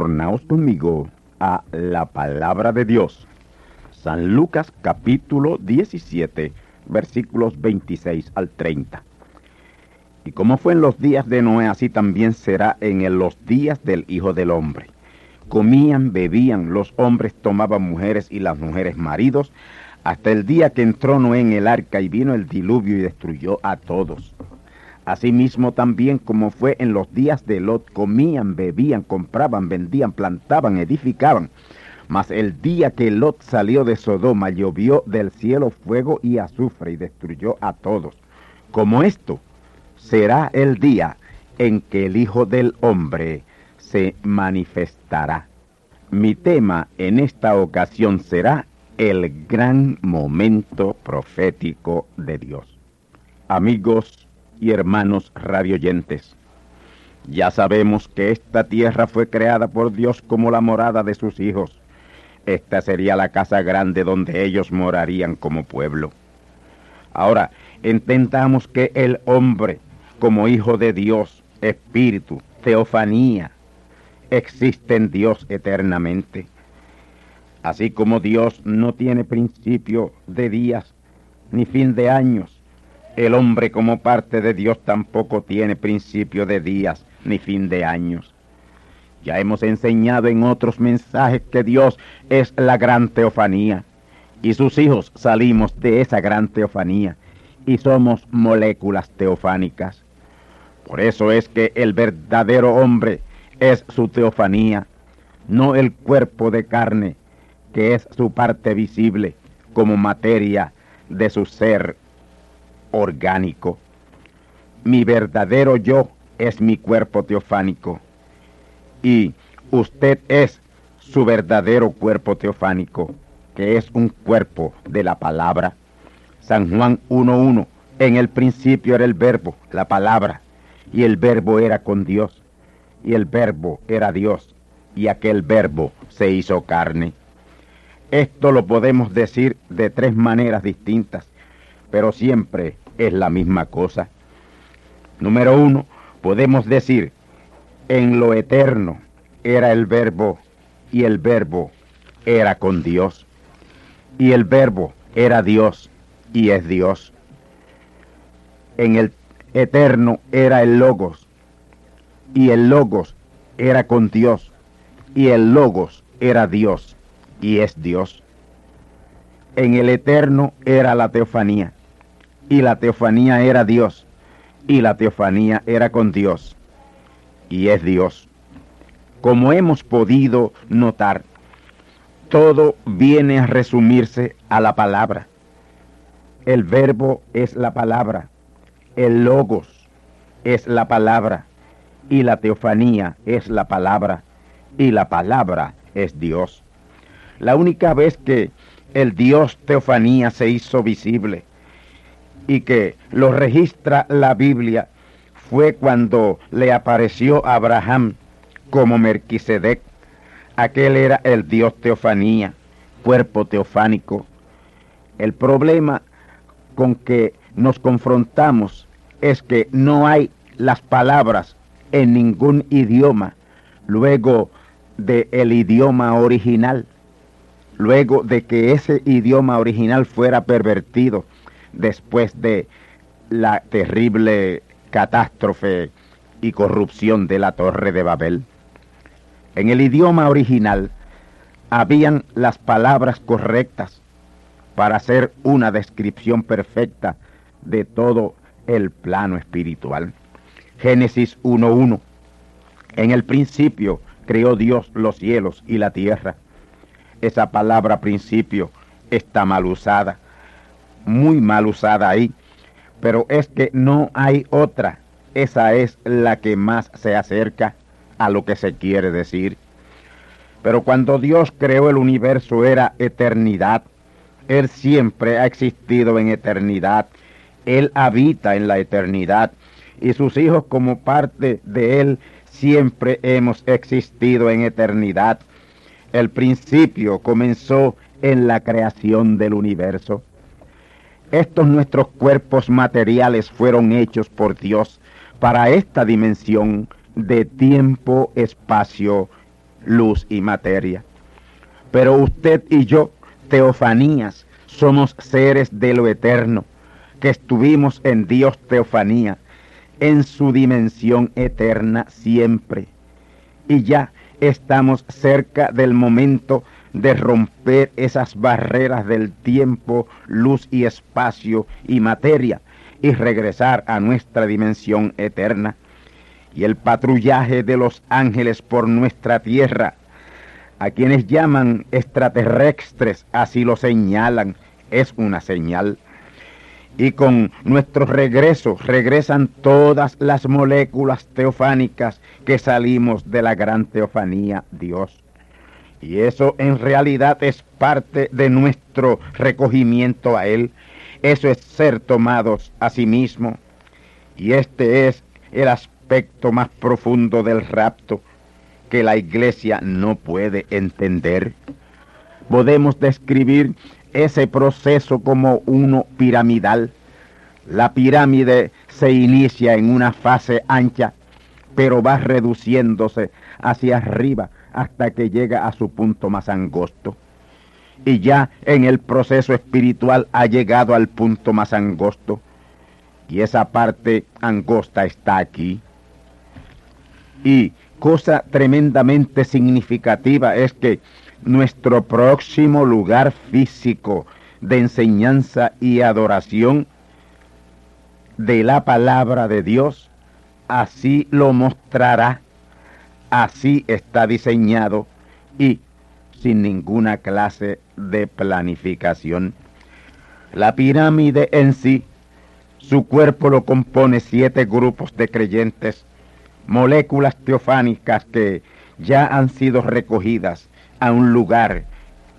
Tornaos conmigo a la palabra de Dios. San Lucas capítulo 17, versículos 26 al 30. Y como fue en los días de Noé, así también será en los días del Hijo del Hombre. Comían, bebían, los hombres tomaban mujeres y las mujeres maridos, hasta el día que entró Noé en el arca y vino el diluvio y destruyó a todos. Asimismo también como fue en los días de Lot, comían, bebían, compraban, vendían, plantaban, edificaban. Mas el día que Lot salió de Sodoma llovió del cielo fuego y azufre y destruyó a todos. Como esto será el día en que el Hijo del Hombre se manifestará. Mi tema en esta ocasión será el gran momento profético de Dios. Amigos y hermanos radioyentes, ya sabemos que esta tierra fue creada por Dios como la morada de sus hijos. Esta sería la casa grande donde ellos morarían como pueblo. Ahora, entendamos que el hombre, como hijo de Dios, espíritu, teofanía, existe en Dios eternamente. Así como Dios no tiene principio de días ni fin de años, el hombre como parte de Dios tampoco tiene principio de días ni fin de años. Ya hemos enseñado en otros mensajes que Dios es la gran teofanía y sus hijos salimos de esa gran teofanía y somos moléculas teofánicas. Por eso es que el verdadero hombre es su teofanía, no el cuerpo de carne, que es su parte visible como materia de su ser orgánico. Mi verdadero yo es mi cuerpo teofánico y usted es su verdadero cuerpo teofánico, que es un cuerpo de la palabra. San Juan 1.1, en el principio era el verbo, la palabra, y el verbo era con Dios, y el verbo era Dios, y aquel verbo se hizo carne. Esto lo podemos decir de tres maneras distintas, pero siempre es la misma cosa. Número uno, podemos decir, en lo eterno era el verbo y el verbo era con Dios. Y el verbo era Dios y es Dios. En el eterno era el logos y el logos era con Dios y el logos era Dios y es Dios. En el eterno era la teofanía y la teofanía era Dios, y la teofanía era con Dios, y es Dios. Como hemos podido notar, todo viene a resumirse a la palabra. El verbo es la palabra, el logos es la palabra, y la teofanía es la palabra, y la palabra es Dios. La única vez que el Dios teofanía se hizo visible y que lo registra la Biblia fue cuando le apareció a Abraham como Merquisedec. Aquel era el Dios teofanía, cuerpo teofánico. El problema con que nos confrontamos es que no hay las palabras en ningún idioma luego del el idioma original, luego de que ese idioma original fuera pervertido después de la terrible catástrofe y corrupción de la Torre de Babel. En el idioma original habían las palabras correctas para hacer una descripción perfecta de todo el plano espiritual. Génesis 1.1. En el principio creó Dios los cielos y la tierra. Esa palabra principio está mal usada, muy mal usada ahí, pero es que no hay otra. Esa es la que más se acerca a lo que se quiere decir. Pero cuando Dios creó el universo era eternidad. Él siempre ha existido en eternidad. Él habita en la eternidad. Y sus hijos como parte de Él siempre hemos existido en eternidad. El principio comenzó en la creación del universo. Estos nuestros cuerpos materiales fueron hechos por Dios para esta dimensión de tiempo, espacio, luz y materia. Pero usted y yo, teofanías, somos seres de lo eterno, que estuvimos en Dios teofanía, en su dimensión eterna siempre. Y ya estamos cerca del momento de romper esas barreras del tiempo, luz y espacio y materia y regresar a nuestra dimensión eterna. Y el patrullaje de los ángeles por nuestra tierra, a quienes llaman extraterrestres, así lo señalan, es una señal. Y con nuestro regreso regresan todas las moléculas teofánicas que salimos de la gran teofanía Dios. Y eso en realidad es parte de nuestro recogimiento a Él. Eso es ser tomados a sí mismo. Y este es el aspecto más profundo del rapto que la iglesia no puede entender. Podemos describir ese proceso como uno piramidal. La pirámide se inicia en una fase ancha, pero va reduciéndose hacia arriba hasta que llega a su punto más angosto. Y ya en el proceso espiritual ha llegado al punto más angosto. Y esa parte angosta está aquí. Y cosa tremendamente significativa es que nuestro próximo lugar físico de enseñanza y adoración de la palabra de Dios, así lo mostrará Así está diseñado y sin ninguna clase de planificación. La pirámide en sí, su cuerpo lo compone siete grupos de creyentes, moléculas teofánicas que ya han sido recogidas a un lugar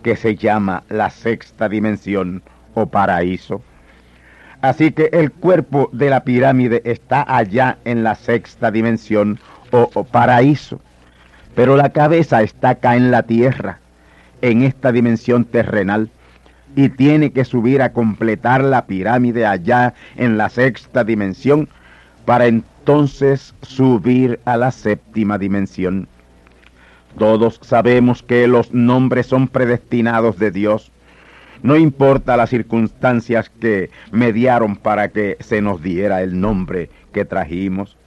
que se llama la sexta dimensión o paraíso. Así que el cuerpo de la pirámide está allá en la sexta dimensión o, paraíso, pero la cabeza está acá en la tierra, en esta dimensión terrenal, y tiene que subir a completar la pirámide allá en la sexta dimensión para entonces subir a la séptima dimensión. Todos sabemos que los nombres son predestinados de Dios. No importa las circunstancias que mediaron para que se nos diera el nombre que trajimos.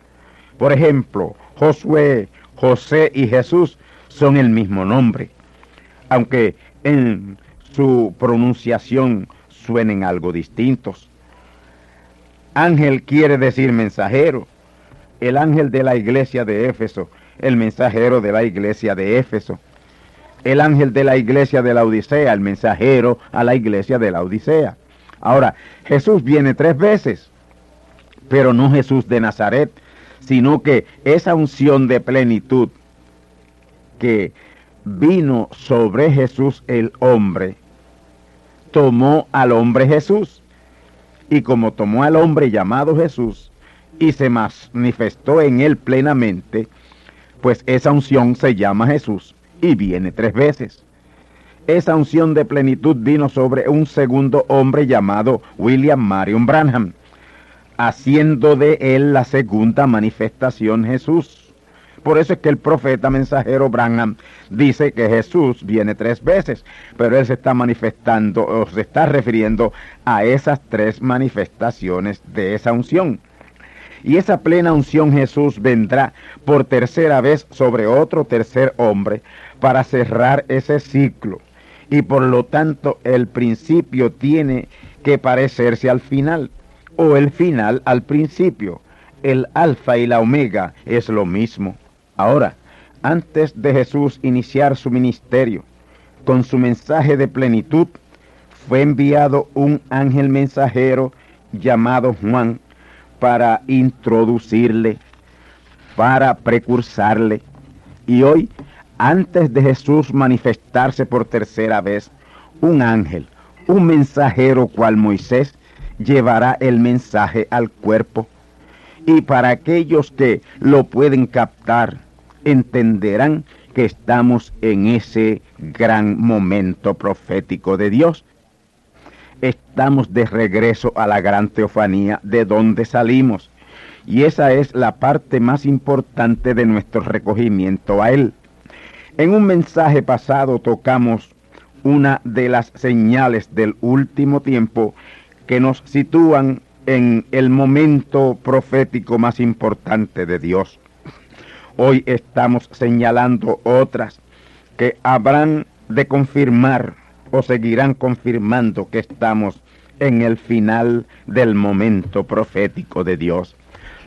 Por ejemplo, Josué, José y Jesús son el mismo nombre, aunque en su pronunciación suenen algo distintos. Ángel quiere decir mensajero. El ángel de la iglesia de Éfeso, el mensajero de la iglesia de Éfeso. El ángel de la iglesia de la Odisea, el mensajero a la iglesia de la Odisea. Ahora, Jesús viene tres veces pero no Jesús de Nazaret, sino que esa unción de plenitud que vino sobre Jesús el hombre, tomó al hombre Jesús. Y como tomó al hombre llamado Jesús y se manifestó en él plenamente, pues esa unción se llama Jesús y viene tres veces. Esa unción de plenitud vino sobre un segundo hombre llamado William Marion Branham, haciendo de él la segunda manifestación Jesús. Por eso es que el profeta mensajero Branham dice que Jesús viene tres veces, pero él se está manifestando o se está refiriendo a esas tres manifestaciones de esa unción. Y esa plena unción Jesús vendrá por tercera vez sobre otro tercer hombre para cerrar ese ciclo. Y por lo tanto el principio tiene que parecerse al final o el final al principio. El alfa y la omega es lo mismo. Ahora, antes de Jesús iniciar su ministerio, con su mensaje de plenitud, fue enviado un ángel mensajero llamado Juan para introducirle, para precursarle. Y hoy, antes de Jesús manifestarse por tercera vez, un ángel, un mensajero cual Moisés, llevará el mensaje al cuerpo. Y para aquellos que lo pueden captar, entenderán que estamos en ese gran momento profético de Dios. Estamos de regreso a la gran teofanía de donde salimos. Y esa es la parte más importante de nuestro recogimiento a Él. En un mensaje pasado tocamos una de las señales del último tiempo que nos sitúan en el momento profético más importante de Dios. Hoy estamos señalando otras que habrán de confirmar o seguirán confirmando que estamos en el final del momento profético de Dios.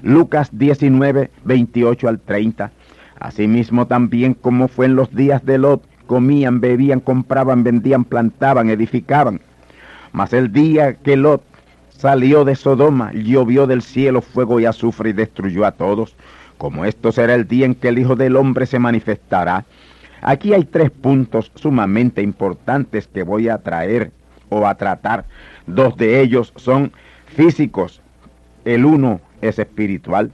Lucas 19, 28 al 30. Asimismo también como fue en los días de Lot, comían, bebían, compraban, vendían, plantaban, edificaban. Mas el día que Lot salió de Sodoma, llovió del cielo fuego y azufre y destruyó a todos como esto será el día en que el Hijo del Hombre se manifestará. Aquí hay tres puntos sumamente importantes que voy a traer o a tratar. Dos de ellos son físicos, el uno es espiritual.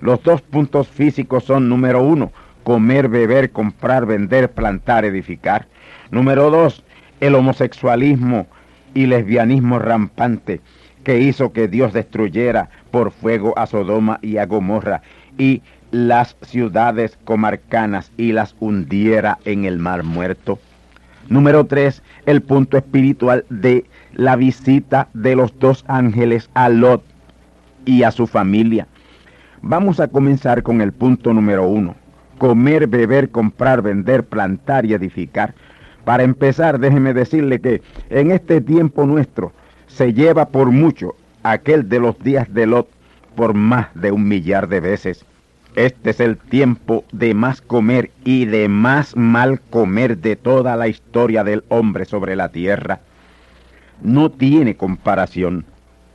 Los dos puntos físicos son, número uno, comer, beber, comprar, vender, plantar, edificar. Número dos, el homosexualismo y lesbianismo rampante que hizo que Dios destruyera por fuego a Sodoma y a Gomorra y las ciudades comarcanas y las hundiera en el mar muerto. Número tres, el punto espiritual de la visita de los dos ángeles a Lot y a su familia. Vamos a comenzar con el punto número uno. Comer, beber, comprar, vender, plantar y edificar. Para empezar, déjeme decirle que en este tiempo nuestro se lleva por mucho aquel de los días de Lot por más de un millar de veces. Este es el tiempo de más comer y de más mal comer de toda la historia del hombre sobre la tierra. No tiene comparación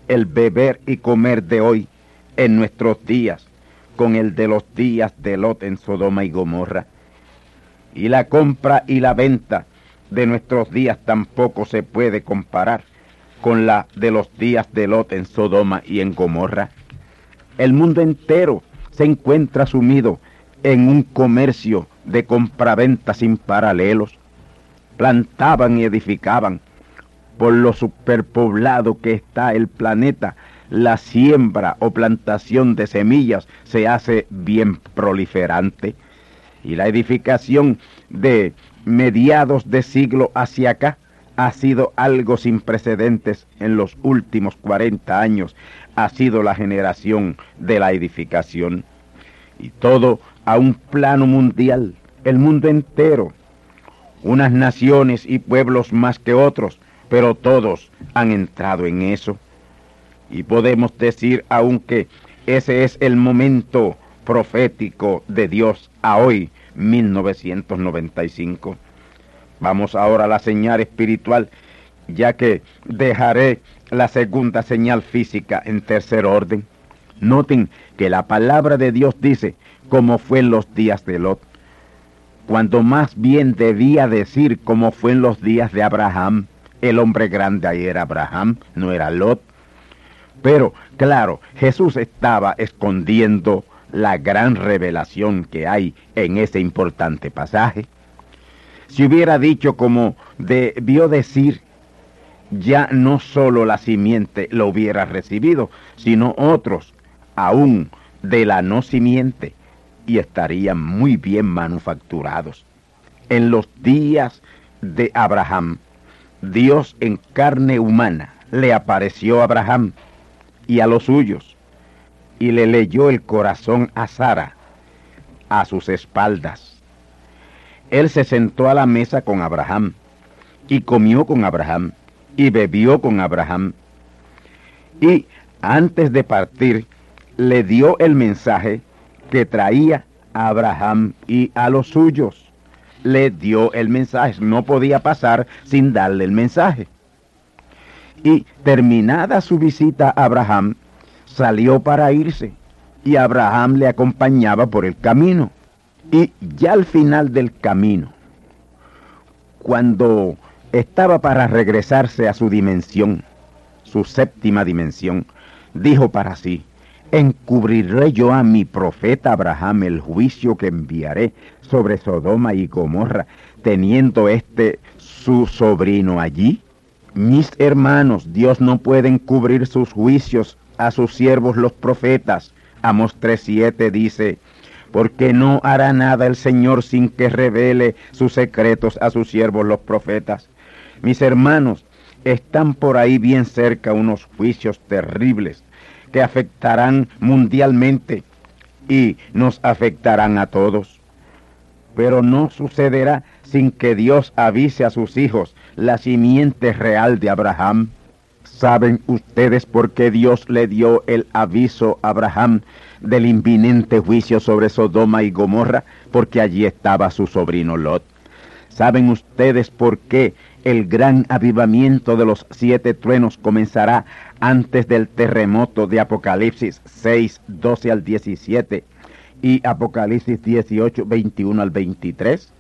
el beber y comer de hoy en nuestros días con el de los días de Lot en Sodoma y Gomorra. Y la compra y la venta de nuestros días tampoco se puede comparar con la de los días de Lot en Sodoma y en Gomorra. El mundo entero se encuentra sumido en un comercio de compraventa sin paralelos. Plantaban y edificaban. Por lo superpoblado que está el planeta, la siembra o plantación de semillas se hace bien proliferante. Y la edificación de mediados de siglo hacia acá ha sido algo sin precedentes en los últimos 40 años, ha sido la generación de la edificación. Y todo a un plano mundial, el mundo entero, unas naciones y pueblos más que otros, pero todos han entrado en eso. Y podemos decir aunque ese es el momento profético de Dios a hoy, 1995. Vamos ahora a la señal espiritual ya que dejaré la segunda señal física en tercer orden. Noten que la palabra de Dios dice, como fue en los días de Lot, cuando más bien debía decir como fue en los días de Abraham. El hombre grande ahí era Abraham, no era Lot. Pero, claro, Jesús estaba escondiendo la gran revelación que hay en ese importante pasaje. Si hubiera dicho como debió decir, ya no solo la simiente lo hubiera recibido, sino otros, aún de la no simiente, y estarían muy bien manufacturados. En los días de Abraham, Dios en carne humana le apareció a Abraham y a los suyos, y le leyó el corazón a Sara a sus espaldas. Él se sentó a la mesa con Abraham, y comió con Abraham, y bebió con Abraham. Y antes de partir, le dio el mensaje que traía a Abraham y a los suyos. Le dio el mensaje, no podía pasar sin darle el mensaje. Y terminada su visita a Abraham, salió para irse, y Abraham le acompañaba por el camino. Y ya al final del camino, cuando estaba para regresarse a su dimensión, su séptima dimensión, dijo para sí, encubriré yo a mi profeta Abraham el juicio que enviaré sobre Sodoma y Gomorra, teniendo este su sobrino allí? Mis hermanos, Dios no puede encubrir sus juicios a sus siervos los profetas. Amos 3.7 dice, porque no hará nada el Señor sin que revele sus secretos a sus siervos los profetas. Mis hermanos, están por ahí bien cerca unos juicios terribles que afectarán mundialmente y nos afectarán a todos. Pero no sucederá sin que Dios avise a sus hijos la simiente real de Abraham. ¿Saben ustedes por qué Dios le dio el aviso a Abraham del inminente juicio sobre Sodoma y Gomorra? Porque allí estaba su sobrino Lot. ¿Saben ustedes por qué el gran avivamiento de los siete truenos comenzará antes del terremoto de Apocalipsis 6, 12 al 17 y Apocalipsis 18, 21 al 23?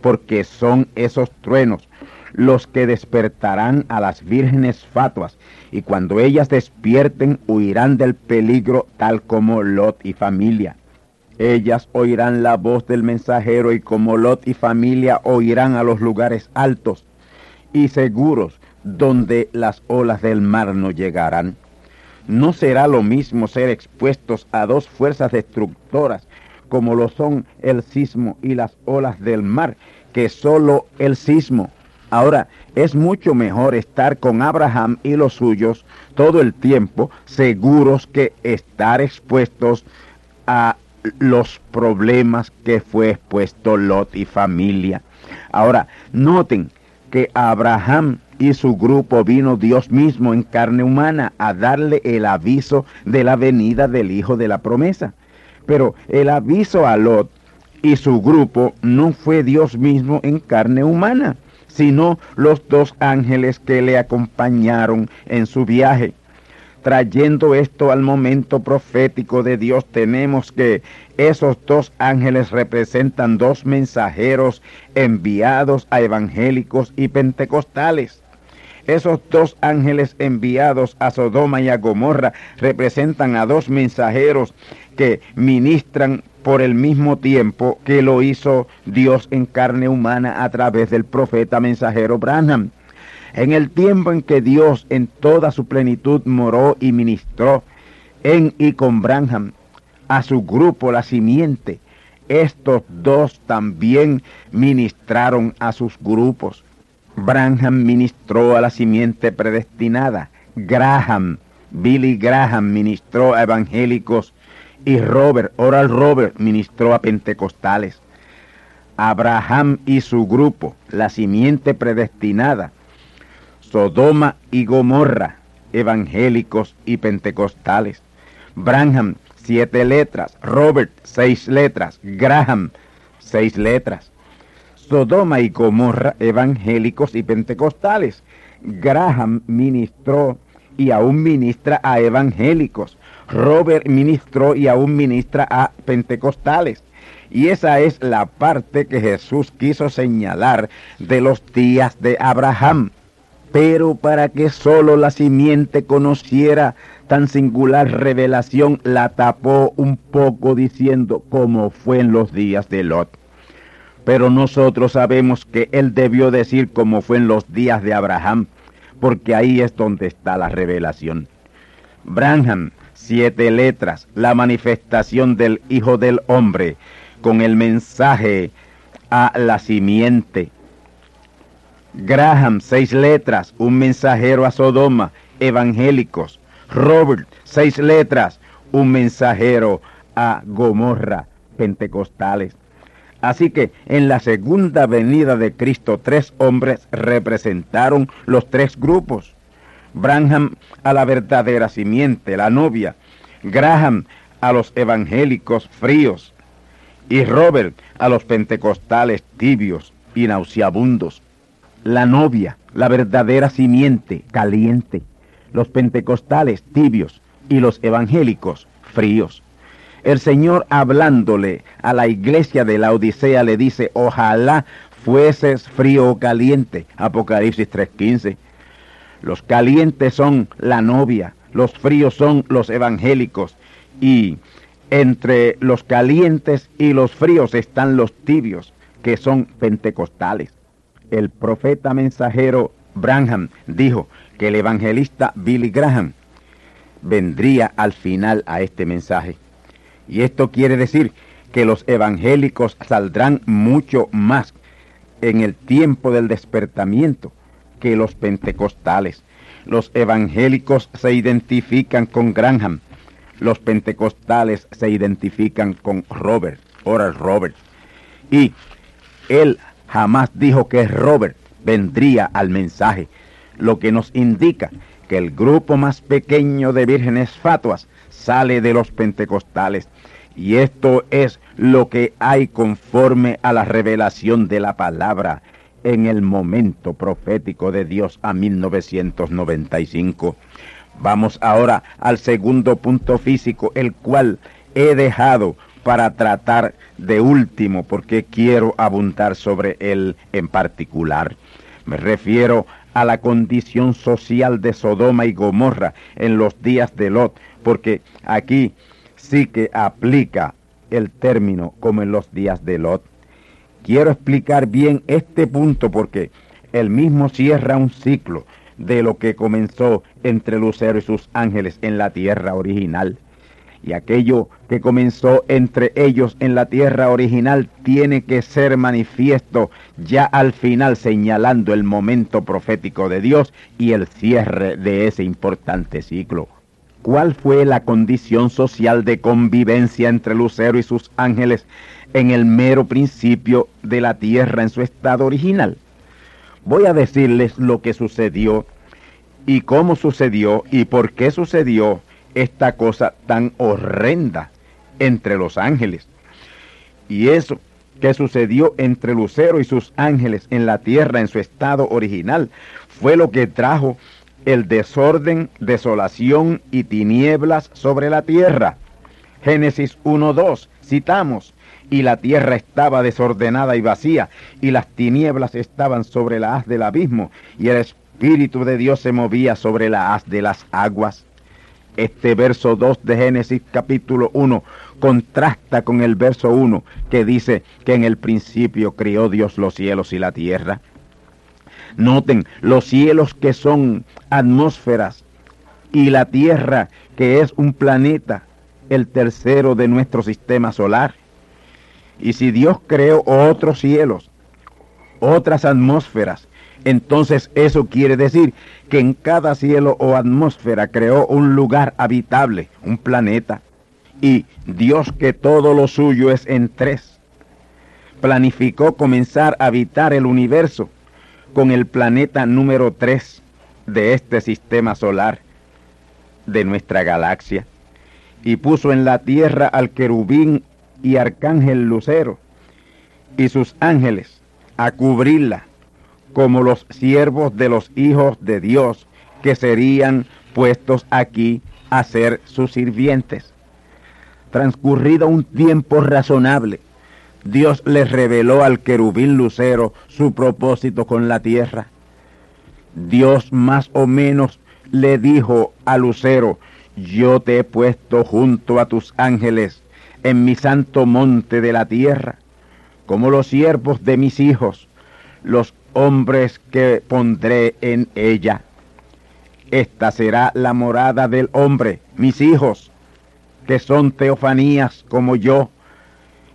Porque son esos truenos los que despertarán a las vírgenes fatuas, y cuando ellas despierten huirán del peligro tal como Lot y familia. Ellas oirán la voz del mensajero y como Lot y familia oirán a los lugares altos y seguros donde las olas del mar no llegarán. No será lo mismo ser expuestos a dos fuerzas destructoras como lo son el sismo y las olas del mar, que solo el sismo. Ahora, es mucho mejor estar con Abraham y los suyos todo el tiempo seguros que estar expuestos a los problemas que fue expuesto Lot y familia. Ahora, noten que Abraham y su grupo vino Dios mismo en carne humana a darle el aviso de la venida del Hijo de la promesa. Pero el aviso a Lot y su grupo no fue Dios mismo en carne humana, sino los dos ángeles que le acompañaron en su viaje. Trayendo esto al momento profético de Dios, tenemos que esos dos ángeles representan dos mensajeros enviados a evangélicos y pentecostales. Esos dos ángeles enviados a Sodoma y a Gomorra representan a dos mensajeros que ministran por el mismo tiempo que lo hizo Dios en carne humana a través del profeta mensajero Branham. En el tiempo en que Dios en toda su plenitud moró y ministró en y con Branham a su grupo la simiente, estos dos también ministraron a sus grupos. Branham ministró a la simiente predestinada. Graham, Billy Graham ministró a evangélicos y Robert, Oral Robert, ministró a pentecostales. Abraham y su grupo, la simiente predestinada, Sodoma y Gomorra, evangélicos y pentecostales. Branham, siete letras. Robert, seis letras. Graham, seis letras. Sodoma y Gomorra, evangélicos y pentecostales. Graham ministró y aún ministra a evangélicos. Robert ministró y aún ministra a pentecostales. Y esa es la parte que Jesús quiso señalar de los días de Abraham. Pero para que solo la simiente conociera tan singular revelación, la tapó un poco diciendo como fue en los días de Lot. Pero nosotros sabemos que él debió decir como fue en los días de Abraham, porque ahí es donde está la revelación. Branham, siete letras, la manifestación del Hijo del Hombre, con el mensaje a la simiente. Graham, seis letras, un mensajero a Sodoma, evangélicos. Robert, seis letras, un mensajero a Gomorra, pentecostales. Así que en la segunda venida de Cristo tres hombres representaron los tres grupos. Branham a la verdadera simiente, la novia. Graham a los evangélicos fríos. Y Robert a los pentecostales tibios y nauseabundos. La novia, la verdadera simiente, caliente. Los pentecostales tibios y los evangélicos fríos. El Señor hablándole a la iglesia de la Odisea le dice, ojalá fueses frío o caliente. Apocalipsis 3.15. Los calientes son la novia, los fríos son los evangélicos y entre los calientes y los fríos están los tibios, que son pentecostales. El profeta mensajero Branham dijo que el evangelista Billy Graham vendría al final a este mensaje. Y esto quiere decir que los evangélicos saldrán mucho más en el tiempo del despertamiento que los pentecostales. Los evangélicos se identifican con Granham, los pentecostales se identifican con Robert, Oral Robert. Y él jamás dijo que Robert vendría al mensaje, lo que nos indica que el grupo más pequeño de vírgenes fatuas sale de los pentecostales. Y esto es lo que hay conforme a la revelación de la palabra en el momento profético de Dios a 1995. Vamos ahora al segundo punto físico, el cual he dejado para tratar de último, porque quiero abundar sobre él en particular. Me refiero a la condición social de Sodoma y Gomorra en los días de Lot, porque aquí sí que aplica el término como en los días de Lot. Quiero explicar bien este punto porque el mismo cierra un ciclo de lo que comenzó entre Lucero y sus ángeles en la tierra original. Y aquello que comenzó entre ellos en la tierra original tiene que ser manifiesto ya al final señalando el momento profético de Dios y el cierre de ese importante ciclo. ¿Cuál fue la condición social de convivencia entre Lucero y sus ángeles en el mero principio de la tierra en su estado original? Voy a decirles lo que sucedió y cómo sucedió y por qué sucedió esta cosa tan horrenda entre los ángeles. Y eso que sucedió entre Lucero y sus ángeles en la tierra en su estado original fue lo que trajo el desorden, desolación y tinieblas sobre la tierra. Génesis 1.2, citamos, y la tierra estaba desordenada y vacía, y las tinieblas estaban sobre la haz del abismo, y el Espíritu de Dios se movía sobre la haz de las aguas. Este verso 2 de Génesis capítulo 1 contrasta con el verso 1 que dice que en el principio crió Dios los cielos y la tierra. Noten, los cielos que son atmósferas y la tierra que es un planeta, el tercero de nuestro sistema solar. Y si Dios creó otros cielos, otras atmósferas, entonces eso quiere decir que en cada cielo o atmósfera creó un lugar habitable, un planeta. Y Dios que todo lo suyo es en tres, planificó comenzar a habitar el universo con el planeta número tres de este sistema solar, de nuestra galaxia, y puso en la tierra al querubín y arcángel lucero y sus ángeles a cubrirla como los siervos de los hijos de Dios, que serían puestos aquí a ser sus sirvientes. Transcurrido un tiempo razonable, Dios les reveló al querubín lucero su propósito con la tierra. Dios más o menos le dijo a lucero, yo te he puesto junto a tus ángeles en mi santo monte de la tierra, como los siervos de mis hijos, los hombres que pondré en ella. Esta será la morada del hombre, mis hijos, que son teofanías como yo,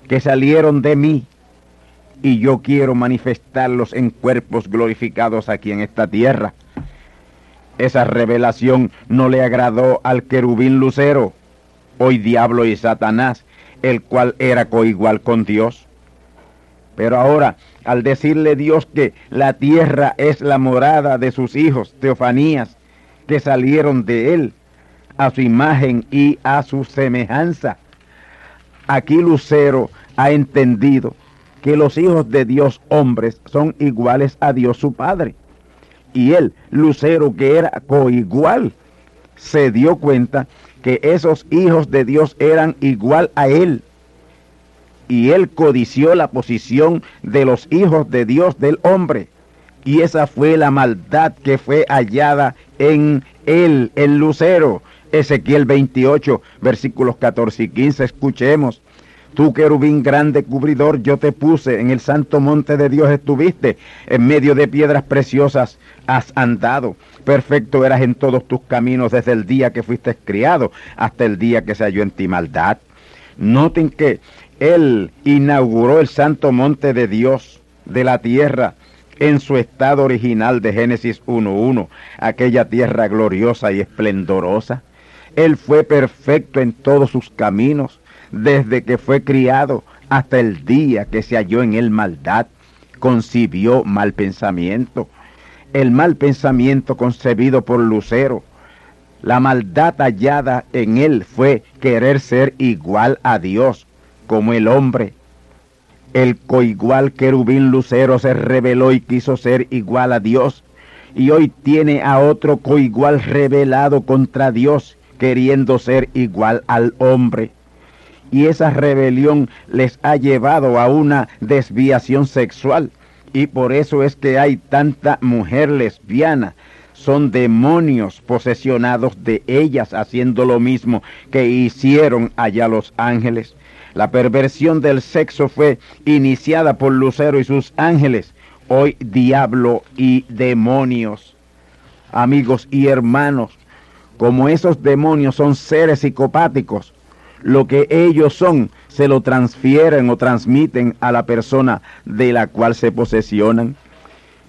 que salieron de mí, y yo quiero manifestarlos en cuerpos glorificados aquí en esta tierra. Esa revelación no le agradó al querubín lucero, hoy diablo y Satanás, el cual era coigual con Dios. Pero ahora, al decirle Dios que la tierra es la morada de sus hijos, teofanías, que salieron de él, a su imagen y a su semejanza, aquí Lucero ha entendido que los hijos de Dios hombres son iguales a Dios su Padre y él, Lucero, que era coigual, se dio cuenta que esos hijos de Dios eran igual a él. Y él codició la posición de los hijos de Dios del hombre. Y esa fue la maldad que fue hallada en él, el lucero. Ezequiel 28, versículos 14 y 15, escuchemos. Tú, querubín grande cubridor, yo te puse, en el santo monte de Dios estuviste, en medio de piedras preciosas has andado. Perfecto eras en todos tus caminos desde el día que fuiste criado hasta el día que se halló en ti maldad. Noten que Él inauguró el santo monte de Dios de la tierra en su estado original de Génesis 1.1, aquella tierra gloriosa y esplendorosa. Él fue perfecto en todos sus caminos desde que fue criado hasta el día que se halló en él maldad, concibió mal pensamiento. El mal pensamiento concebido por Lucero, la maldad hallada en él fue querer ser igual a Dios, como el hombre. El coigual querubín Lucero se rebeló y quiso ser igual a Dios, y hoy tiene a otro coigual rebelado contra Dios, queriendo ser igual al hombre y esa rebelión les ha llevado a una desviación sexual. Y por eso es que hay tanta mujer lesbiana. Son demonios posesionados de ellas haciendo lo mismo que hicieron allá los ángeles. La perversión del sexo fue iniciada por Lucero y sus ángeles, hoy diablo y demonios. Amigos y hermanos, como esos demonios son seres psicopáticos, lo que ellos son se lo transfieren o transmiten a la persona de la cual se posesionan.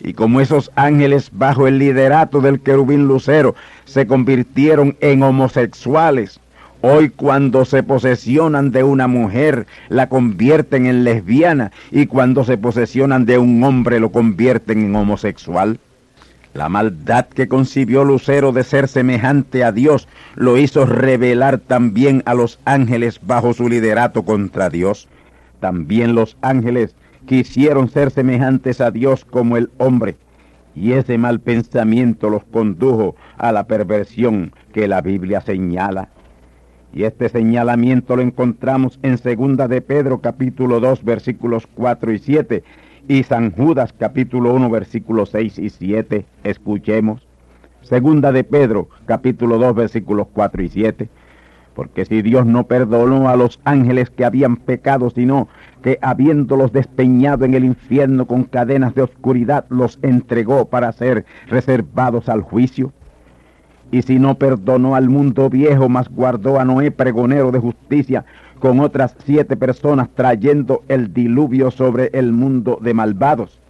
Y como esos ángeles bajo el liderato del querubín lucero se convirtieron en homosexuales, hoy cuando se posesionan de una mujer la convierten en lesbiana y cuando se posesionan de un hombre lo convierten en homosexual. La maldad que concibió Lucero de ser semejante a Dios lo hizo revelar también a los ángeles bajo su liderato contra Dios. También los ángeles quisieron ser semejantes a Dios como el hombre, y ese mal pensamiento los condujo a la perversión que la Biblia señala. Y este señalamiento lo encontramos en segunda de Pedro capítulo 2 versículos 4 y 7 y San Judas capítulo 1 versículos 6 y 7. Escuchemos. Segunda de Pedro capítulo 2 versículos 4 y 7. Porque si Dios no perdonó a los ángeles que habían pecado, sino que habiéndolos despeñado en el infierno con cadenas de oscuridad, los entregó para ser reservados al juicio. Y si no perdonó al mundo viejo, mas guardó a Noé pregonero de justicia, con otras siete personas trayendo el diluvio sobre el mundo de malvados.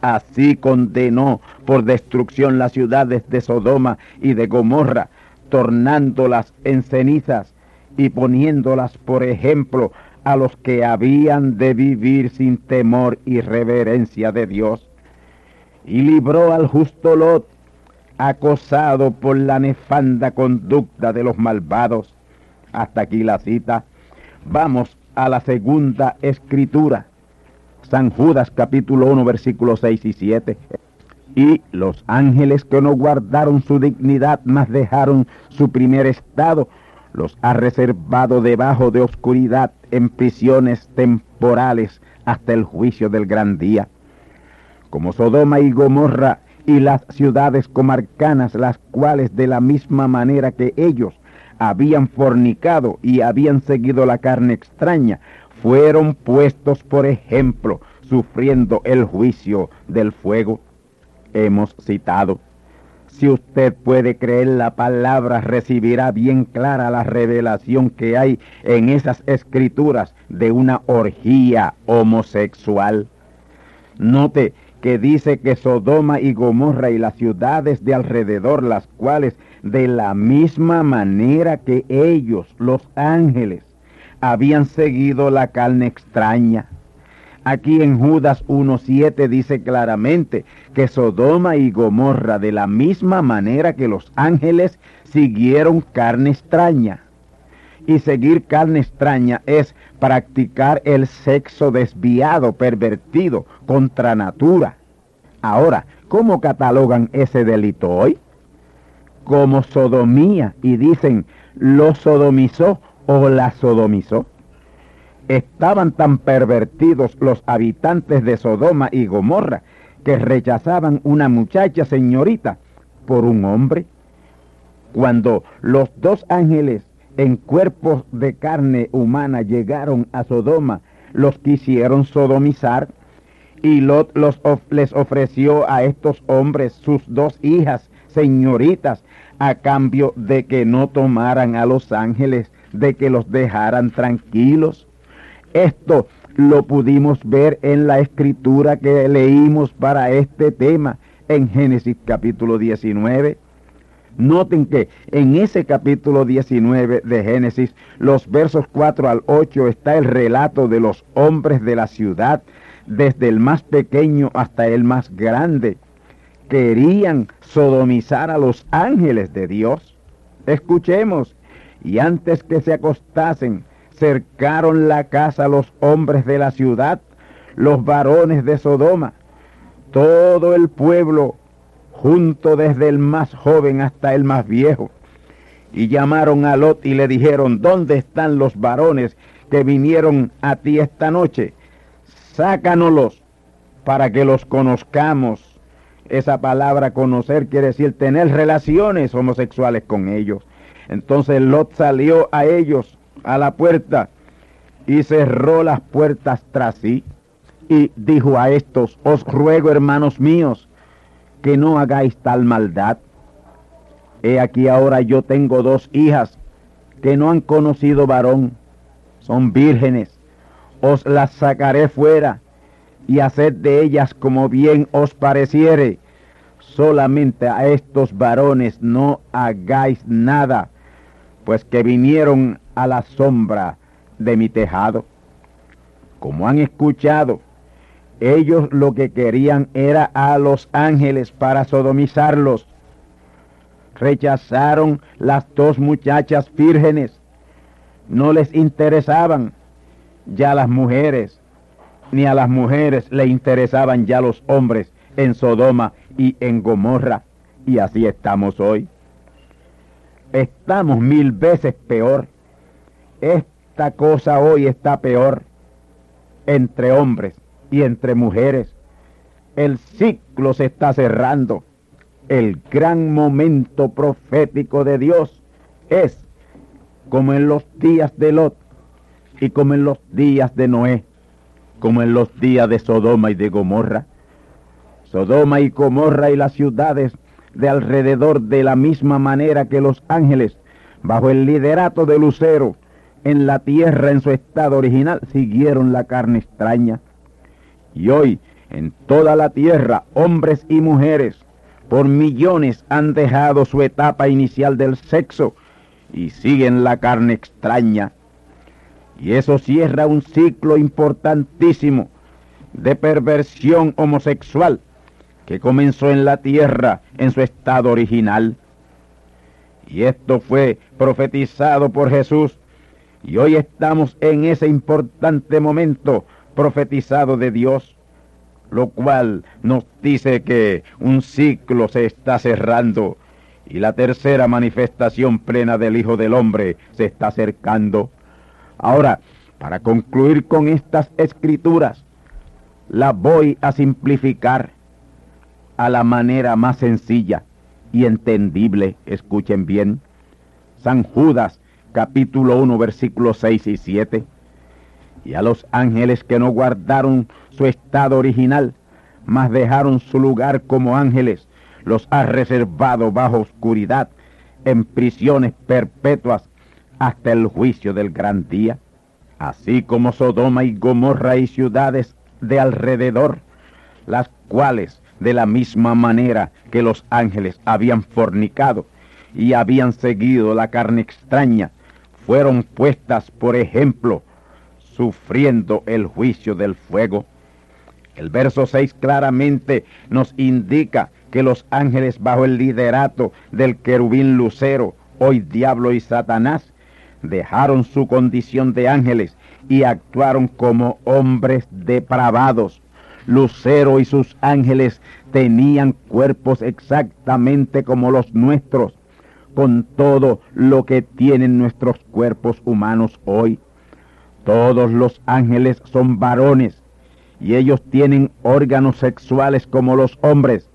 Así condenó por destrucción las ciudades de Sodoma y de Gomorra, tornándolas en cenizas y poniéndolas por ejemplo a los que habían de vivir sin temor y reverencia de Dios. Y libró al justo Lot, acosado por la nefanda conducta de los malvados. Hasta aquí la cita. Vamos a la segunda escritura. San Judas capítulo 1 versículos 6 y 7. Y los ángeles que no guardaron su dignidad, mas dejaron su primer estado, los ha reservado debajo de oscuridad en prisiones temporales hasta el juicio del gran día. Como Sodoma y Gomorra y las ciudades comarcanas, las cuales de la misma manera que ellos habían fornicado y habían seguido la carne extraña, fueron puestos por ejemplo, sufriendo el juicio del fuego. Hemos citado. Si usted puede creer la palabra, recibirá bien clara la revelación que hay en esas escrituras de una orgía homosexual. Note que dice que Sodoma y Gomorra y las ciudades de alrededor, las cuales de la misma manera que ellos, los ángeles, habían seguido la carne extraña. Aquí en Judas 1.7 dice claramente que Sodoma y Gomorra de la misma manera que los ángeles siguieron carne extraña. Y seguir carne extraña es practicar el sexo desviado, pervertido, contra natura. Ahora, ¿cómo catalogan ese delito hoy? Como sodomía y dicen, lo sodomizó o la sodomizó. Estaban tan pervertidos los habitantes de Sodoma y Gomorra que rechazaban una muchacha señorita por un hombre. Cuando los dos ángeles en cuerpos de carne humana llegaron a Sodoma, los quisieron sodomizar y Lot los les ofreció a estos hombres sus dos hijas señoritas a cambio de que no tomaran a los ángeles, de que los dejaran tranquilos. Esto lo pudimos ver en la escritura que leímos para este tema en Génesis capítulo 19. Noten que en ese capítulo 19 de Génesis, los versos 4 al 8, está el relato de los hombres de la ciudad, desde el más pequeño hasta el más grande. Querían sodomizar a los ángeles de Dios. Escuchemos, y antes que se acostasen, cercaron la casa los hombres de la ciudad, los varones de Sodoma, todo el pueblo junto desde el más joven hasta el más viejo. Y llamaron a Lot y le dijeron, ¿dónde están los varones que vinieron a ti esta noche? Sácanoslos para que los conozcamos. Esa palabra conocer quiere decir tener relaciones homosexuales con ellos. Entonces Lot salió a ellos a la puerta y cerró las puertas tras sí y dijo a estos, os ruego hermanos míos, que no hagáis tal maldad. He aquí ahora yo tengo dos hijas que no han conocido varón, son vírgenes. Os las sacaré fuera y haced de ellas como bien os pareciere. Solamente a estos varones no hagáis nada, pues que vinieron a la sombra de mi tejado. Como han escuchado, ellos lo que querían era a los ángeles para sodomizarlos. Rechazaron las dos muchachas vírgenes. No les interesaban ya las mujeres, ni a las mujeres le interesaban ya los hombres en Sodoma y en Gomorra. Y así estamos hoy. Estamos mil veces peor. Esta cosa hoy está peor entre hombres y entre mujeres. El ciclo se está cerrando. El gran momento profético de Dios es como en los días de Lot y como en los días de Noé, como en los días de Sodoma y de Gomorra. Sodoma y Gomorra y las ciudades de alrededor de la misma manera que los ángeles, bajo el liderato de Lucero, en la tierra en su estado original, siguieron la carne extraña y hoy en toda la tierra hombres y mujeres por millones han dejado su etapa inicial del sexo y siguen la carne extraña. Y eso cierra un ciclo importantísimo de perversión homosexual que comenzó en la tierra en su estado original. Y esto fue profetizado por Jesús. Y hoy estamos en ese importante momento profetizado de Dios. lo cual nos dice que un ciclo se está cerrando y la tercera manifestación plena del Hijo del Hombre se está acercando. Ahora, para concluir con estas escrituras, las voy a simplificar a la manera más sencilla y entendible. Escuchen bien. San Judas, capítulo 1, versículos 6 y 7. Y a los ángeles que no guardaron su estado original, mas dejaron su lugar como ángeles, los ha reservado bajo oscuridad, en prisiones perpetuas, hasta el juicio del gran día. Así como Sodoma y Gomorra y ciudades de alrededor, las cuales de la misma manera que los ángeles habían fornicado y habían seguido la carne extraña, fueron puestas por ejemplo, sufriendo el juicio del fuego. El verso 6 claramente nos indica que los ángeles bajo el liderato del querubín lucero, hoy diablo y Satanás, dejaron su condición de ángeles y actuaron como hombres depravados. Lucero y sus ángeles tenían cuerpos exactamente como los nuestros, con todo lo que tienen nuestros cuerpos humanos hoy. Todos los ángeles son varones y ellos tienen órganos sexuales como los hombres.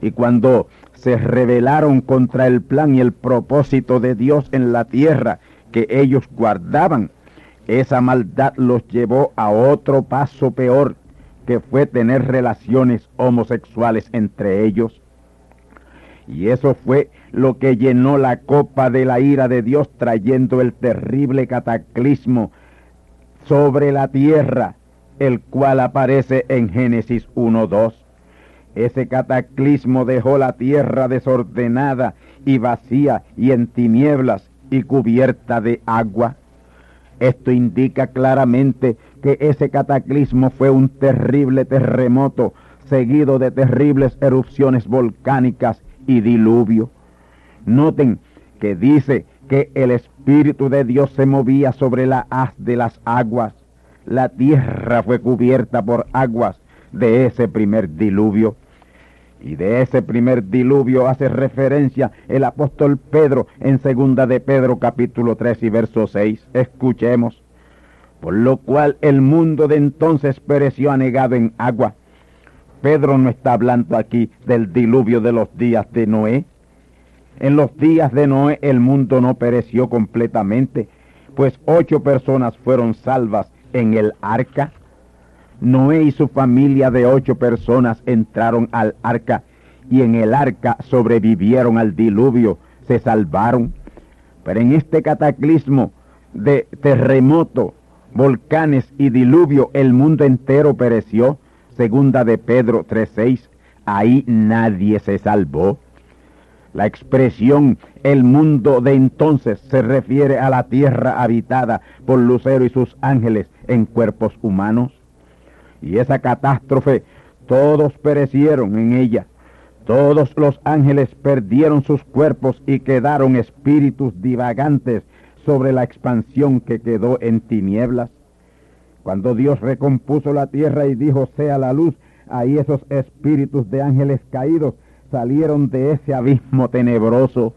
Y cuando se rebelaron contra el plan y el propósito de Dios en la tierra que ellos guardaban, esa maldad los llevó a otro paso peor, que fue tener relaciones homosexuales entre ellos. Y eso fue lo que llenó la copa de la ira de Dios, trayendo el terrible cataclismo sobre la tierra, el cual aparece en Génesis 1.2. Ese cataclismo dejó la tierra desordenada y vacía y en tinieblas y cubierta de agua. Esto indica claramente que ese cataclismo fue un terrible terremoto seguido de terribles erupciones volcánicas y diluvio. Noten que dice que el Espíritu de Dios se movía sobre la haz de las aguas. La tierra fue cubierta por aguas de ese primer diluvio. Y de ese primer diluvio hace referencia el apóstol Pedro en segunda de Pedro capítulo 3 y verso 6. Escuchemos. Por lo cual el mundo de entonces pereció anegado en agua. Pedro no está hablando aquí del diluvio de los días de Noé. En los días de Noé el mundo no pereció completamente, pues ocho personas fueron salvas en el arca. Noé y su familia de ocho personas entraron al arca y en el arca sobrevivieron al diluvio, se salvaron. Pero en este cataclismo de terremoto, volcanes y diluvio, el mundo entero pereció. Segunda de Pedro 3.6, ahí nadie se salvó. La expresión el mundo de entonces se refiere a la tierra habitada por Lucero y sus ángeles en cuerpos humanos y esa catástrofe, todos perecieron en ella. Todos los ángeles perdieron sus cuerpos y quedaron espíritus divagantes sobre la expansión que quedó en tinieblas. Cuando Dios recompuso la tierra y dijo sea la luz, ahí esos espíritus de ángeles caídos salieron de ese abismo tenebroso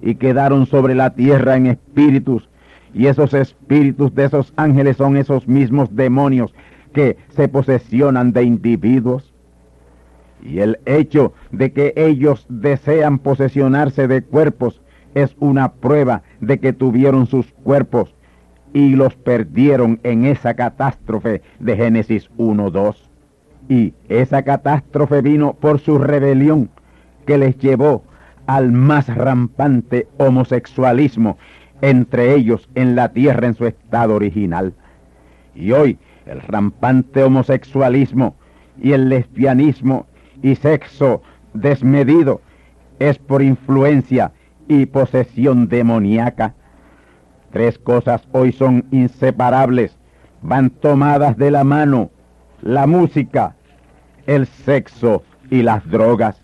y quedaron sobre la tierra en espíritus. Y esos espíritus de esos ángeles son esos mismos demonios que se posesionan de individuos. Y el hecho de que ellos desean posesionarse de cuerpos es una prueba de que tuvieron sus cuerpos y los perdieron en esa catástrofe de Génesis 1.2. Y esa catástrofe vino por su rebelión que les llevó al más rampante homosexualismo entre ellos en la tierra en su estado original. Y hoy el rampante homosexualismo y el lesbianismo y sexo desmedido es por influencia y posesión demoníaca. Tres cosas hoy son inseparables, van tomadas de la mano, la música, el sexo y las drogas.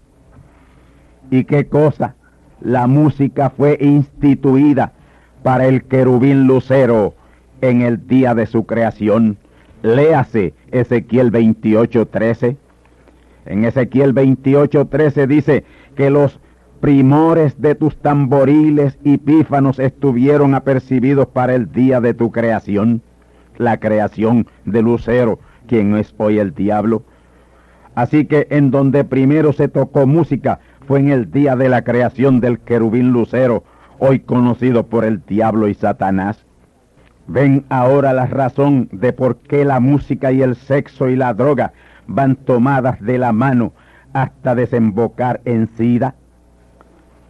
¿Y qué cosa? La música fue instituida para el querubín lucero en el día de su creación Léase Ezequiel 28:13. En Ezequiel 28:13 dice que los primores de tus tamboriles y pífanos estuvieron apercibidos para el día de tu creación, la creación de Lucero, quien es hoy el diablo. Así que en donde primero se tocó música fue en el día de la creación del querubín Lucero, hoy conocido por el diablo y Satanás. Ven ahora la razón de por qué la música y el sexo y la droga van tomadas de la mano hasta desembocar en sida.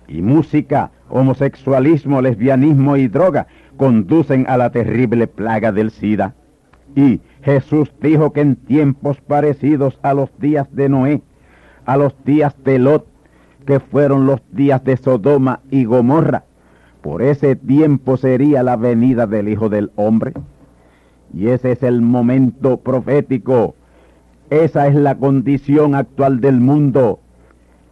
Y música, homosexualismo, lesbianismo y droga conducen a la terrible plaga del sida. Y Jesús dijo que en tiempos parecidos a los días de Noé, a los días de Lot, que fueron los días de Sodoma y Gomorra, por ese tiempo sería la venida del Hijo del Hombre. Y ese es el momento profético. Esa es la condición actual del mundo.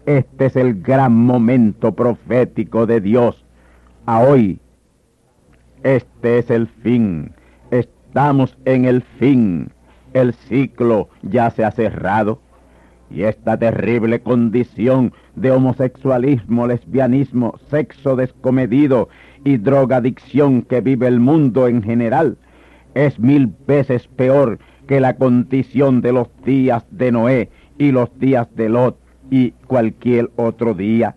Este es el gran momento profético de Dios. A hoy. Este es el fin. Estamos en el fin. El ciclo ya se ha cerrado. Y esta terrible condición de homosexualismo, lesbianismo, sexo descomedido y drogadicción que vive el mundo en general es mil veces peor que la condición de los días de Noé y los días de Lot y cualquier otro día.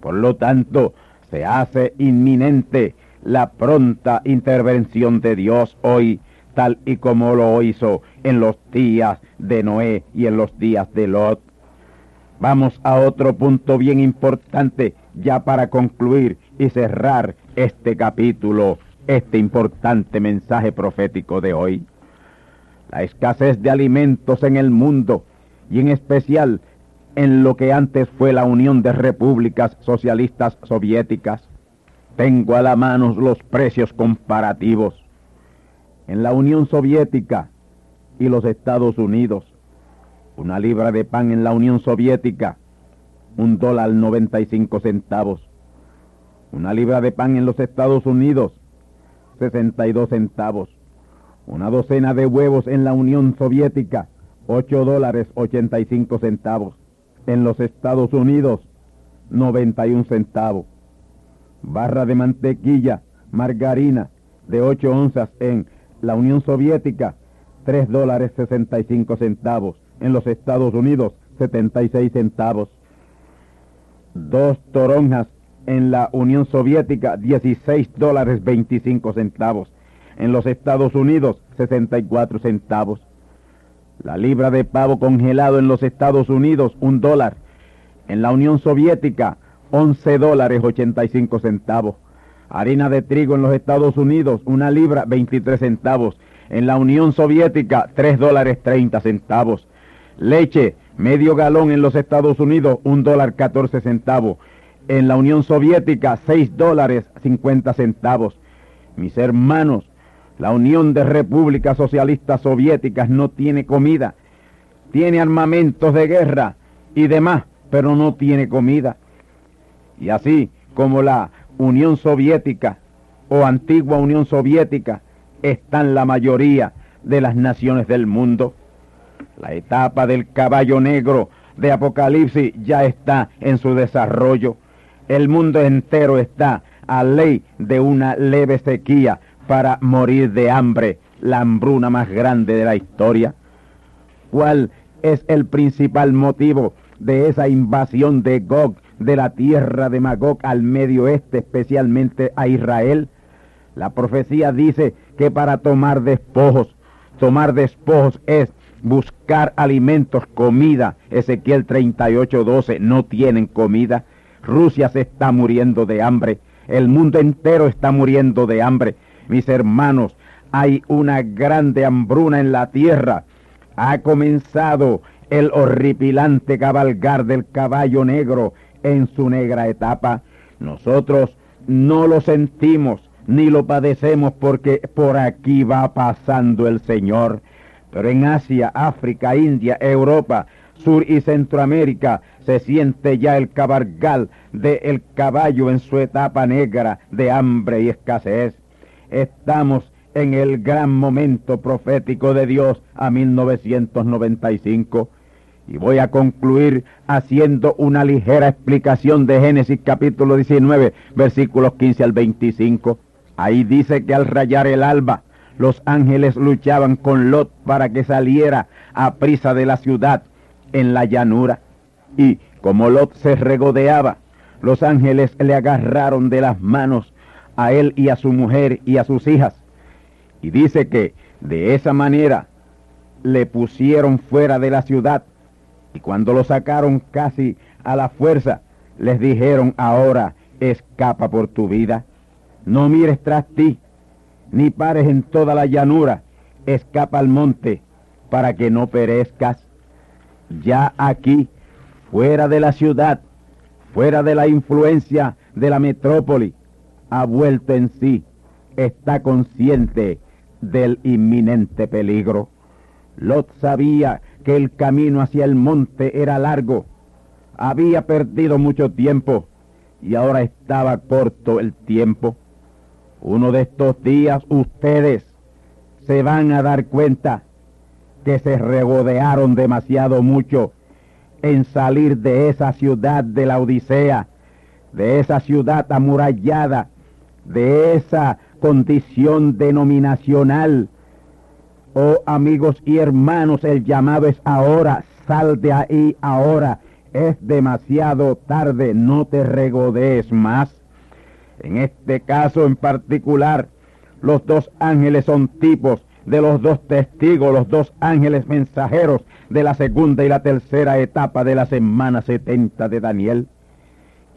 Por lo tanto, se hace inminente la pronta intervención de Dios hoy tal y como lo hizo en los días de Noé y en los días de Lot. Vamos a otro punto bien importante ya para concluir y cerrar este capítulo, este importante mensaje profético de hoy. La escasez de alimentos en el mundo y en especial en lo que antes fue la Unión de Repúblicas Socialistas Soviéticas. Tengo a la mano los precios comparativos en la Unión Soviética y los Estados Unidos. Una libra de pan en la Unión Soviética, un dólar 95 centavos. Una libra de pan en los Estados Unidos, 62 centavos. Una docena de huevos en la Unión Soviética, 8 dólares 85 centavos. En los Estados Unidos, 91 centavos. Barra de mantequilla, margarina, de 8 onzas en la Unión Soviética, 3 dólares 65 centavos. En los Estados Unidos, 76 centavos. Dos toronjas en la Unión Soviética, 16 dólares 25 centavos. En los Estados Unidos, 64 centavos. La libra de pavo congelado en los Estados Unidos, un dólar. En la Unión Soviética, 11 dólares 85 centavos. Harina de trigo en los Estados Unidos, una libra, 23 centavos. En la Unión Soviética, 3 dólares 30 centavos. Leche, medio galón en los Estados Unidos, un dólar 14 centavos. En la Unión Soviética, 6 dólares 50 centavos. Mis hermanos, la Unión de Repúblicas Socialistas Soviéticas no tiene comida. Tiene armamentos de guerra y demás, pero no tiene comida. Y así como la Unión Soviética o antigua Unión Soviética están la mayoría de las naciones del mundo. La etapa del caballo negro de Apocalipsis ya está en su desarrollo. El mundo entero está a ley de una leve sequía para morir de hambre, la hambruna más grande de la historia. ¿Cuál es el principal motivo de esa invasión de Gog de la tierra de Magog al medio oeste, especialmente a Israel. La profecía dice que para tomar despojos, tomar despojos es buscar alimentos, comida. Ezequiel 38, 12, no tienen comida. Rusia se está muriendo de hambre. El mundo entero está muriendo de hambre. Mis hermanos, hay una grande hambruna en la tierra. Ha comenzado el horripilante cabalgar del caballo negro en su negra etapa. Nosotros no lo sentimos ni lo padecemos porque por aquí va pasando el Señor. Pero en Asia, África, India, Europa, Sur y Centroamérica se siente ya el cabargal del caballo en su etapa negra de hambre y escasez. Estamos en el gran momento profético de Dios a 1995. Y voy a concluir haciendo una ligera explicación de Génesis capítulo 19, versículos 15 al 25. Ahí dice que al rayar el alba, los ángeles luchaban con Lot para que saliera a prisa de la ciudad en la llanura. Y como Lot se regodeaba, los ángeles le agarraron de las manos a él y a su mujer y a sus hijas. Y dice que de esa manera le pusieron fuera de la ciudad. Y cuando lo sacaron casi a la fuerza, les dijeron, ahora escapa por tu vida. No mires tras ti, ni pares en toda la llanura, escapa al monte, para que no perezcas. Ya aquí, fuera de la ciudad, fuera de la influencia de la metrópoli, ha vuelto en sí, está consciente del inminente peligro. Lot sabía que el camino hacia el monte era largo, había perdido mucho tiempo y ahora estaba corto el tiempo. Uno de estos días ustedes se van a dar cuenta que se regodearon demasiado mucho en salir de esa ciudad de la Odisea, de esa ciudad amurallada, de esa condición denominacional. Oh amigos y hermanos, el llamado es ahora, sal de ahí ahora, es demasiado tarde, no te regodees más. En este caso en particular, los dos ángeles son tipos de los dos testigos, los dos ángeles mensajeros de la segunda y la tercera etapa de la semana 70 de Daniel.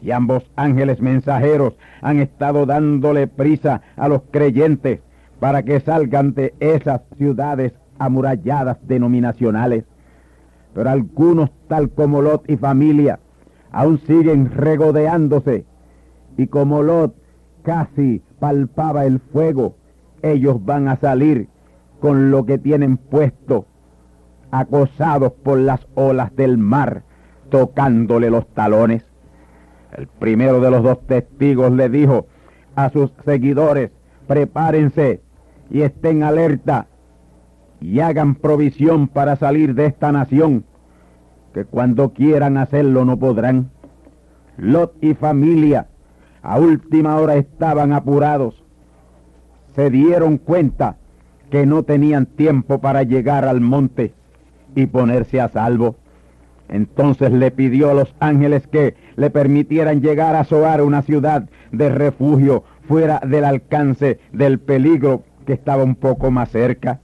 Y ambos ángeles mensajeros han estado dándole prisa a los creyentes para que salgan de esas ciudades amuralladas denominacionales. Pero algunos, tal como Lot y familia, aún siguen regodeándose. Y como Lot casi palpaba el fuego, ellos van a salir con lo que tienen puesto, acosados por las olas del mar, tocándole los talones. El primero de los dos testigos le dijo a sus seguidores, prepárense y estén alerta y hagan provisión para salir de esta nación, que cuando quieran hacerlo no podrán. Lot y familia a última hora estaban apurados. Se dieron cuenta que no tenían tiempo para llegar al monte y ponerse a salvo. Entonces le pidió a los ángeles que le permitieran llegar a Zoar, una ciudad de refugio fuera del alcance del peligro que estaba un poco más cerca.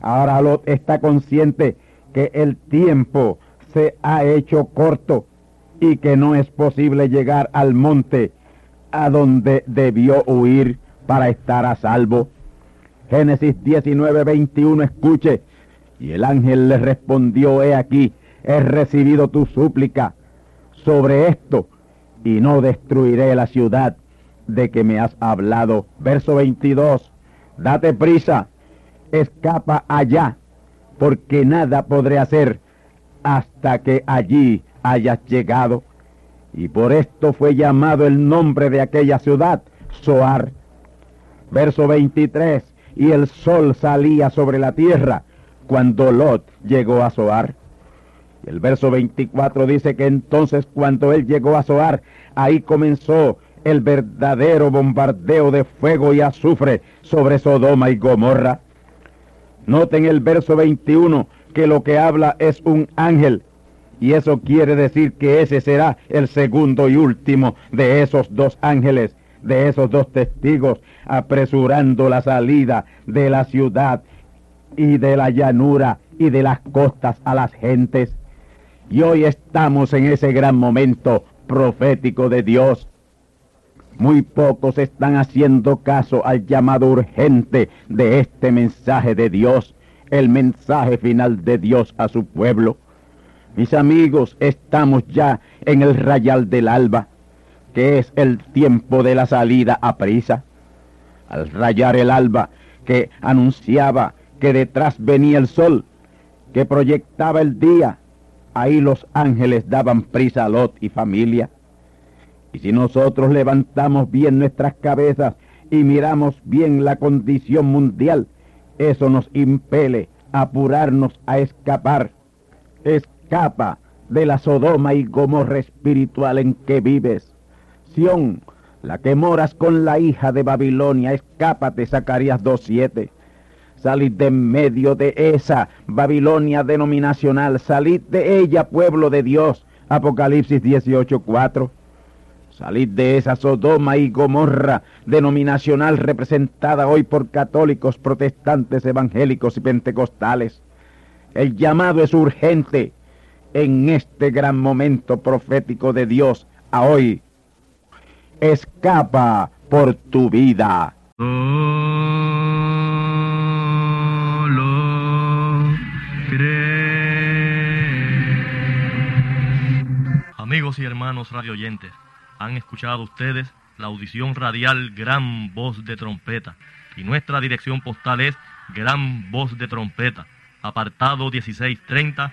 Ahora Lot está consciente que el tiempo se ha hecho corto y que no es posible llegar al monte a donde debió huir para estar a salvo. Génesis 19, 21, escuche. Y el ángel le respondió, he aquí, he recibido tu súplica sobre esto, y no destruiré la ciudad de que me has hablado. Verso 22, date prisa, escapa allá, porque nada podré hacer hasta que allí hayas llegado. Y por esto fue llamado el nombre de aquella ciudad, Soar. Verso 23, y el sol salía sobre la tierra cuando Lot llegó a Zoar. El verso 24 dice que entonces cuando él llegó a Zoar, ahí comenzó el verdadero bombardeo de fuego y azufre sobre Sodoma y Gomorra. Noten el verso 21 que lo que habla es un ángel y eso quiere decir que ese será el segundo y último de esos dos ángeles de esos dos testigos apresurando la salida de la ciudad y de la llanura y de las costas a las gentes. Y hoy estamos en ese gran momento profético de Dios. Muy pocos están haciendo caso al llamado urgente de este mensaje de Dios, el mensaje final de Dios a su pueblo. Mis amigos, estamos ya en el rayal del alba que es el tiempo de la salida a prisa. Al rayar el alba, que anunciaba que detrás venía el sol, que proyectaba el día, ahí los ángeles daban prisa a Lot y familia. Y si nosotros levantamos bien nuestras cabezas y miramos bien la condición mundial, eso nos impele a apurarnos a escapar. Escapa de la Sodoma y Gomorra espiritual en que vives. Sión, la que moras con la hija de Babilonia, escápate, Zacarías 2.7. Salid de medio de esa Babilonia denominacional, salid de ella, pueblo de Dios, Apocalipsis 18.4. Salid de esa Sodoma y Gomorra denominacional representada hoy por católicos, protestantes, evangélicos y pentecostales. El llamado es urgente en este gran momento profético de Dios a hoy. Escapa por tu vida. Amigos y hermanos radioyentes, han escuchado ustedes la audición radial Gran Voz de Trompeta y nuestra dirección postal es Gran Voz de Trompeta, apartado 1630,